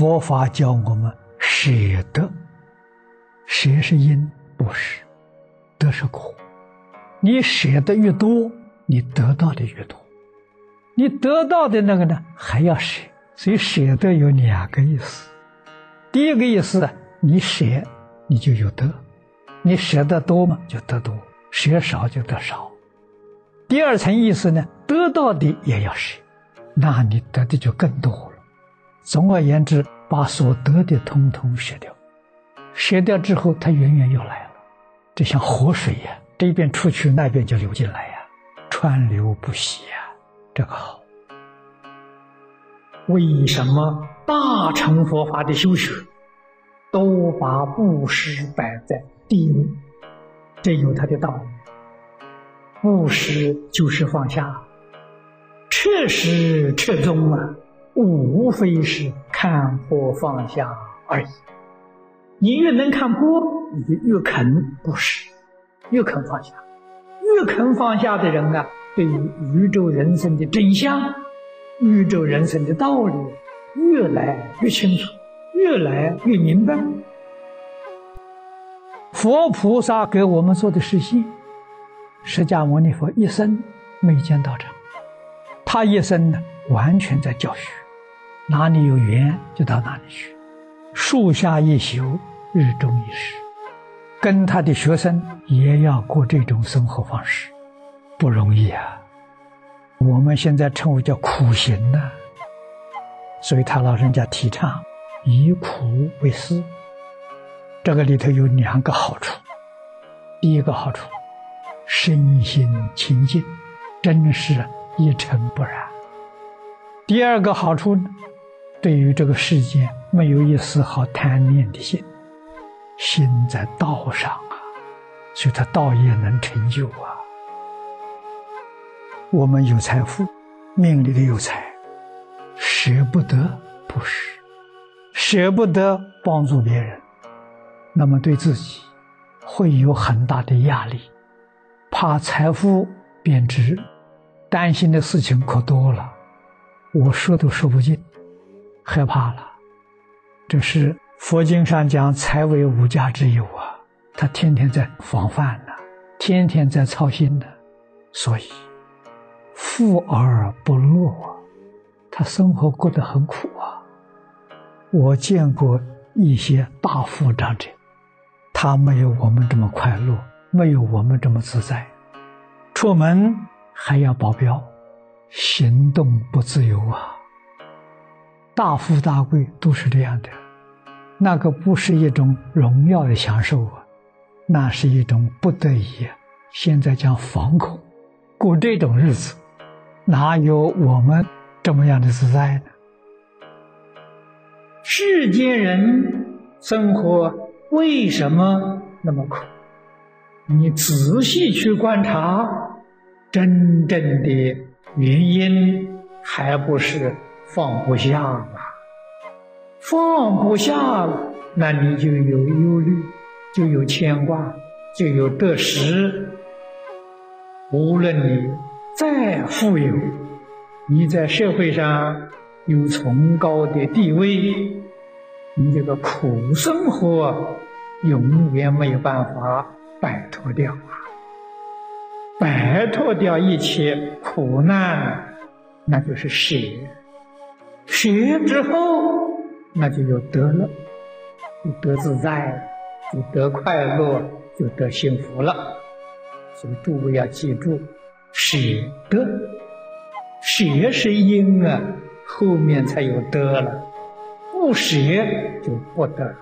佛法教我们舍得，舍是因，不是得是果。你舍得越多，你得到的越多。你得到的那个呢，还要舍。所以舍得有两个意思。第一个意思，你舍，你就有得；你舍得多嘛，就得多；舍少就得少。第二层意思呢，得到的也要舍，那你得的就更多了。总而言之，把所得的通通舍掉，舍掉之后，它源源又来了，就像活水呀，这边出去，那边就流进来呀，川流不息呀，这个好。为什么大乘佛法的修学都把布施摆在第一位？这有它的道理。布施就是放下，彻实彻中啊，无非是看破放下而已。你越能看破，你就越肯布施，越肯放下。越肯放下的人啊，对于宇宙人生的真相。宇宙人生的道理越来越清楚，越来越明白。佛菩萨给我们做的实现，释迦牟尼佛一生没见道场，他一生呢完全在教学，哪里有缘就到哪里去，树下一宿，日中一时，跟他的学生也要过这种生活方式，不容易啊。我们现在称为叫苦行呢，所以他老人家提倡以苦为师。这个里头有两个好处：第一个好处，身心清净，真是一尘不染；第二个好处呢，对于这个世界没有一丝毫贪念的心，心在道上啊，所以他道业能成就啊。我们有财富，命里的有财，舍不得布施，舍不得帮助别人，那么对自己会有很大的压力，怕财富贬值，担心的事情可多了，我说都说不尽，害怕了。这是佛经上讲财为无价之有啊，他天天在防范呢，天天在操心呢，所以。富而不乐啊，他生活过得很苦啊。我见过一些大富长者，他没有我们这么快乐，没有我们这么自在。出门还要保镖，行动不自由啊。大富大贵都是这样的，那个不是一种荣耀的享受啊，那是一种不得已。现在讲惶恐，过这种日子。哪有我们这么样的自在呢？世间人生活为什么那么苦？你仔细去观察，真正的原因还不是放不下吗？放不下了，那你就有忧虑，就有牵挂，就有得失。无论你。再富有，你在社会上有崇高的地位，你这个苦生活永远没有办法摆脱掉啊！摆脱掉一切苦难，那就是舍。舍之后，那就有得了，就得自在，就得快乐，就得幸福了。所以诸位要记住。舍得，舍是因啊，后面才有得了。不舍就不得了，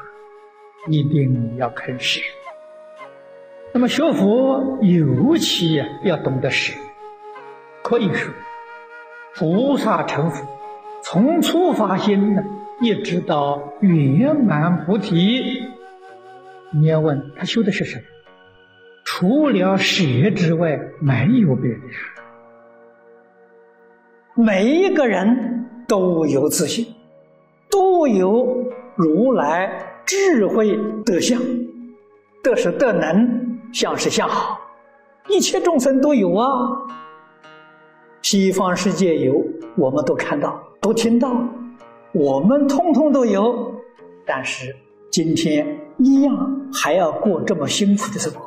一定要肯舍。那么学佛尤其要懂得舍。可以说，菩萨成佛，从初发心呢，一直到圆满菩提，你要问他修的是什么？除了舍之外，没有别的事。每一个人都有自信，都有如来智慧德相，德是德能，相是相好，一切众生都有啊。西方世界有，我们都看到，都听到，我们通通都有，但是今天一样还要过这么辛苦的生活。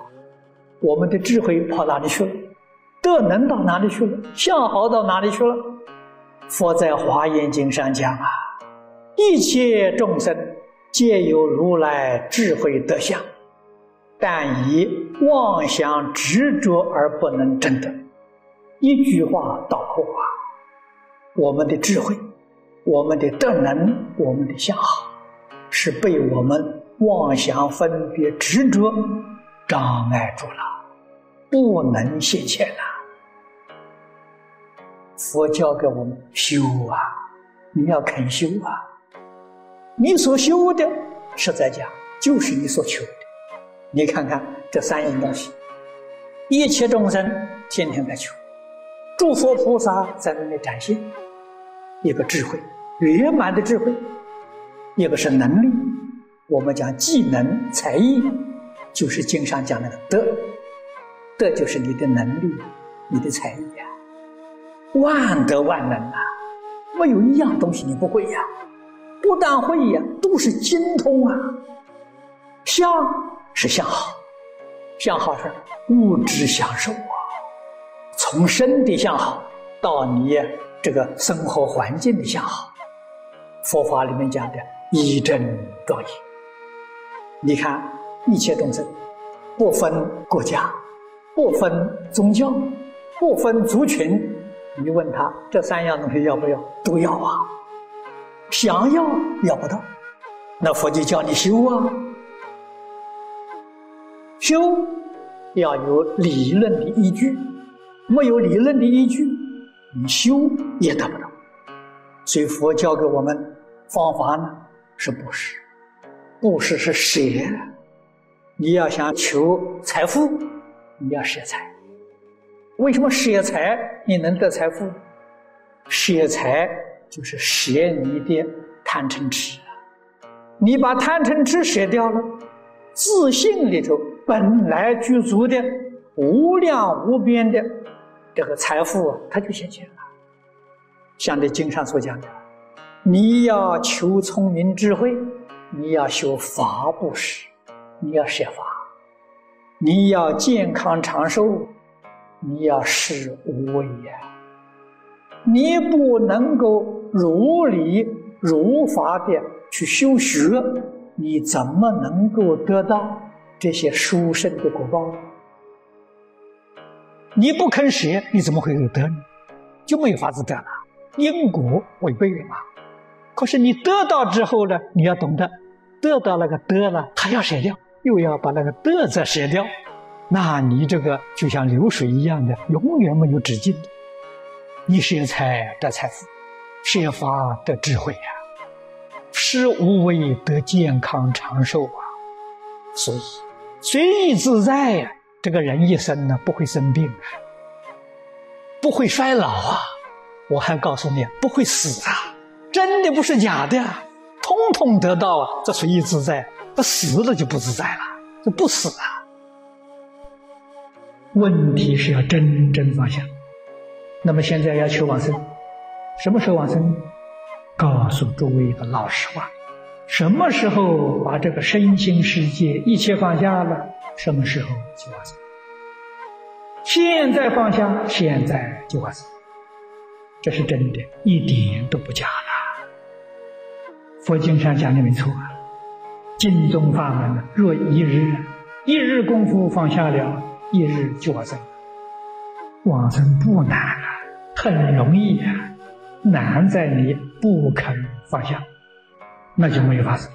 我们的智慧跑哪里去了？德能到哪里去了？相好到哪里去了？佛在《华严经》上讲啊，一切众生皆有如来智慧德相，但以妄想执着而不能证得。一句话道破啊，我们的智慧。我们的德能，我们的相好，是被我们妄想分别执着障碍住了，不能现前呐。佛教给我们修啊，你要肯修啊。你所修的，实在讲就是你所求的。你看看这三样东西，一切众生天天在求，诸佛菩萨在那里展现。一个智慧圆满的智慧，一个是能力，我们讲技能才艺，就是经上讲那个德，德就是你的能力，你的才艺呀，万德万能啊，没有一样东西你不会呀，不但会呀，都是精通啊。相是相好，相好是物质享受啊，从身的相好到你。这个生活环境的向好，佛法里面讲的一真庄严。你看一切众生，不分国家，不分宗教，不分族群，你问他这三样东西要不要？都要啊！想要要不到，那佛就叫你修啊！修要有理论的依据，没有理论的依据。你修也得不到，所以佛教给我们方法呢是布施，布施是舍。你要想求财富，你要舍财。为什么舍财你能得财富？舍财就是舍你的贪嗔痴，你把贪嗔痴舍掉了，自信里头本来具足的无量无边的。这个财富它就现前了，像这经上所讲的，你要求聪明智慧，你要修法布施，你要设法，你要健康长寿，你要施无畏呀。你不能够如理如法的去修学，你怎么能够得到这些殊胜的果报呢？你不肯舍，你怎么会有得呢？就没有法子得了，因果违背了嘛。可是你得到之后呢，你要懂得，得到那个得了，还要舍掉，又要把那个得再舍掉，那你这个就像流水一样的，永远没有止境。你舍财得财富，舍法得智慧呀，施无为得健康长寿啊。所以随意自在呀。这个人一生呢，不会生病，不会衰老啊！我还告诉你，不会死啊！真的不是假的，通通得到啊！这随意自在，那死了就不自在了，就不死啊！问题是要真正放下。那么现在要求往生，什么时候往生？告诉诸位一个老实话：什么时候把这个身心世界一切放下了？什么时候就往生？现在放下，现在就往生，这是真的，一点都不假了。佛经上讲的没错啊，净宗法门若一日，一日功夫放下了，一日就往生。往生不难啊，很容易啊，难在你不肯放下，那就没有法子。